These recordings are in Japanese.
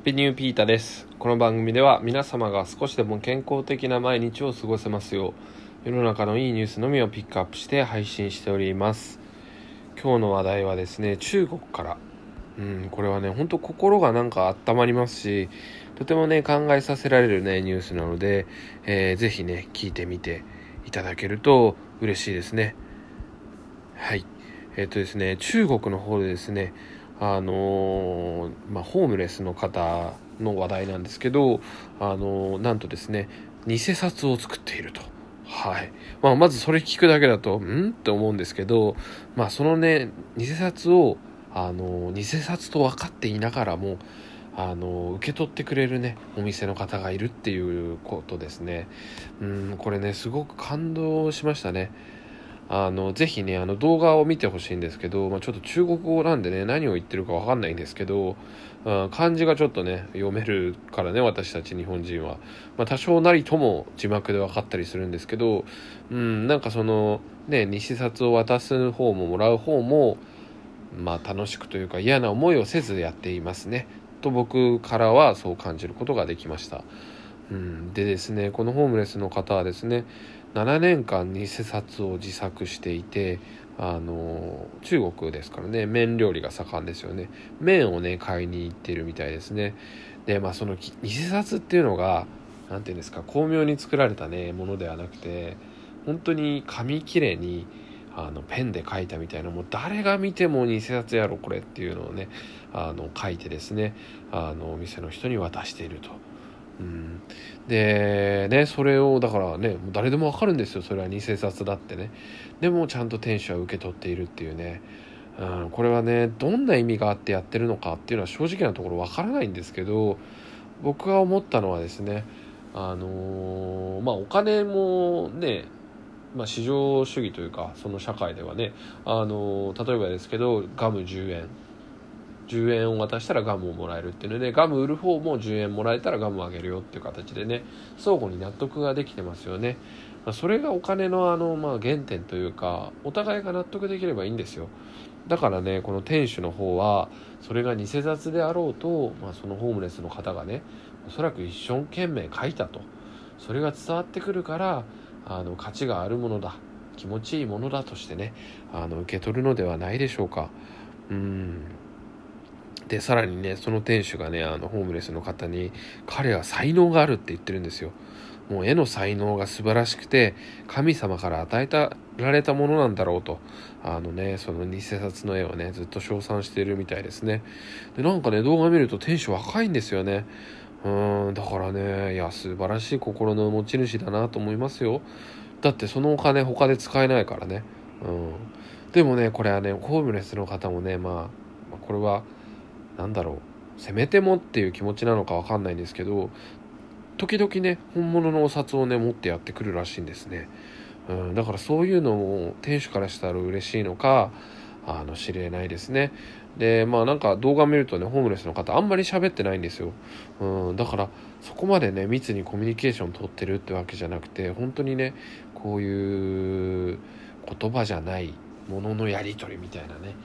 ッピニューピータです。この番組では皆様が少しでも健康的な毎日を過ごせますよう、世の中のいいニュースのみをピックアップして配信しております。今日の話題はですね、中国から。うん、これはね、ほんと心がなんか温まりますし、とてもね、考えさせられるね、ニュースなので、えー、ぜひね、聞いてみていただけると嬉しいですね。はい。えっ、とですね、中国の方でですね、あのまあ、ホームレスの方の話題なんですけど、あのなんとですね、偽札を作っていると。はい。まあ、まずそれ聞くだけだと、ん？って思うんですけど、まあ、そのね、偽札を、あの偽札と分かっていながらも、あの受け取ってくれるね、お店の方がいるっていうことですね。うん、これね、すごく感動しましたね。あのぜひねあの動画を見てほしいんですけど、まあ、ちょっと中国語なんでね何を言ってるかわかんないんですけど、うん漢字がちょっとね読めるからね私たち日本人は、まあ、多少なりとも字幕で分かったりするんですけど、うん、なんかそのね偽札を渡す方ももらう方もまあ楽しくというか嫌な思いをせずやっていますねと僕からはそう感じることができました。うん、でですねこのホームレスの方はですね7年間偽札を自作していてあの中国ですからね麺料理が盛んですよね麺をね買いに行ってるみたいですねでまあその偽札っていうのが何て言うんですか巧妙に作られたねものではなくて本当に紙切れにあのペンで書いたみたいなもう誰が見ても偽札やろこれっていうのをねあの書いてですねあのお店の人に渡していると。でねそれをだからね誰でもわかるんですよそれは偽札だってね。でもちゃんと店主は受け取っているっていうね、うん、これはねどんな意味があってやってるのかっていうのは正直なところわからないんですけど僕が思ったのはですねあのーまあお金もねまあ、市場主義というかその社会ではね、あのー例えばですけどガム10円。10円を渡したらガムをもらえるっていうのでガム売る方も10円もらえたらガムあげるよっていう形でね相互に納得ができてますよね、まあ、それがお金のあの、まあ、原点というかお互いが納得できればいいんですよ。だからねこの店主の方はそれが偽札であろうと、まあ、そのホームレスの方がねおそらく一生懸命書いたと。それが伝わってくるからあの価値があるものだ。気持ちいいものだとしてねあの受け取るのではないでしょうか。うん。でさらにねその店主がねあのホームレスの方に彼は才能があるって言ってるんですよ。もう絵の才能が素晴らしくて神様から与えたられたものなんだろうと。あのねその偽札の絵をねずっと称賛してるみたいですね。でなんかね動画見ると店主若いんですよね。うーんだからねいや素晴らしい心の持ち主だなと思いますよ。だってそのお金他で使えないからね。うん。でもねこれはねホームレスの方もねまあこれはなんだろうせめてもっていう気持ちなのかわかんないんですけど時々ね本物のお札をね持ってやってくるらしいんですね、うん、だからそういうのも店主からしたら嬉しいのかあの知れないですね。でまあなんか動画見るとねホームレスの方あんまり喋ってないんですよ、うん、だからそこまでね密にコミュニケーション取ってるってわけじゃなくて本当にねこういう言葉じゃないもののやり取りみたいなね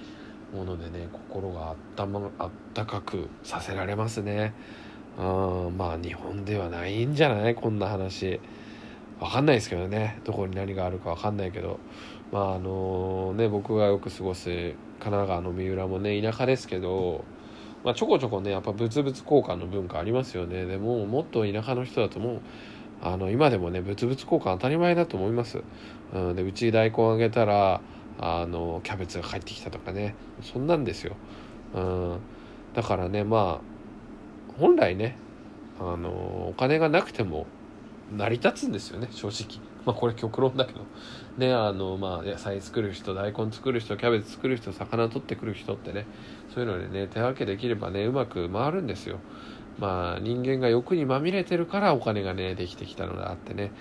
ものでね心があったまあったかくさせられますね。うんまあ日本ではないんじゃない？こんな話。わかんないですけどね。どこに何があるかわかんないけど。まああのね僕がよく過ごす神奈川の三浦もね田舎ですけどまあ、ちょこちょこねやっぱ物々交換の文化ありますよね。でももっと田舎の人だともうあの今でもね物々交換当たり前だと思います、うん、でうち大根あげたらあのキャベツが帰ってきたとかね。そんなんですよ、うん、だからねまあ本来ねあのお金がなくても成り立つんですよね正直。まあこれ極論だけど。ねあのまあ野菜作る人大根作る人キャベツ作る人魚取ってくる人ってねそういうのでね手分けできればねうまく回るんですよ。まあ人間が欲にまみれてるからお金がねできてきたのであってね。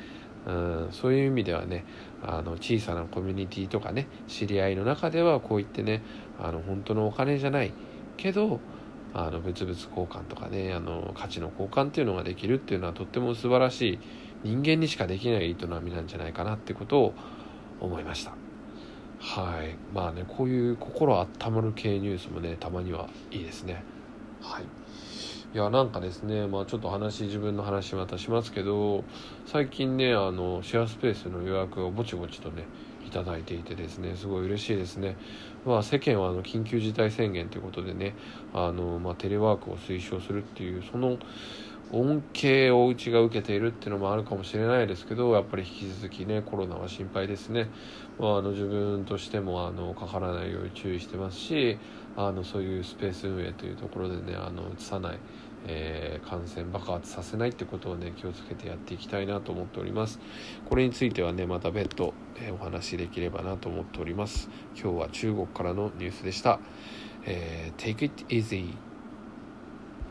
うん、そういう意味ではねあの小さなコミュニティとかね知り合いの中ではこういってねあの本当のお金じゃないけどあの物々交換とかねあの価値の交換っていうのができるっていうのはとっても素晴らしい人間にしかできない営みなんじゃないかなってことを思いました。はい。まあねこういう心温まる系ニュースもねたまにはいいですね。はい。いやなんかですねまあちょっと話自分の話またしますけど最近ねあのシェアスペースの予約をぼちぼちとねいただいていてですねすごい嬉しいですね。まあ世間はあの緊急事態宣言ということでねあの、まあ、テレワークを推奨するっていうその恩恵をうちが受けているっていうのもあるかもしれないですけどやっぱり引き続きねコロナは心配ですね、まあ、あの自分としてもあのかからないように注意してますしあのそういうスペース運営というところでねあの移さないえー、感染爆発させないってことをね気をつけてやっていきたいなと思っております。これについてはねまた別途、えー、お話しできればなと思っております。今日は中国からのニュースでした、えー、Take it easy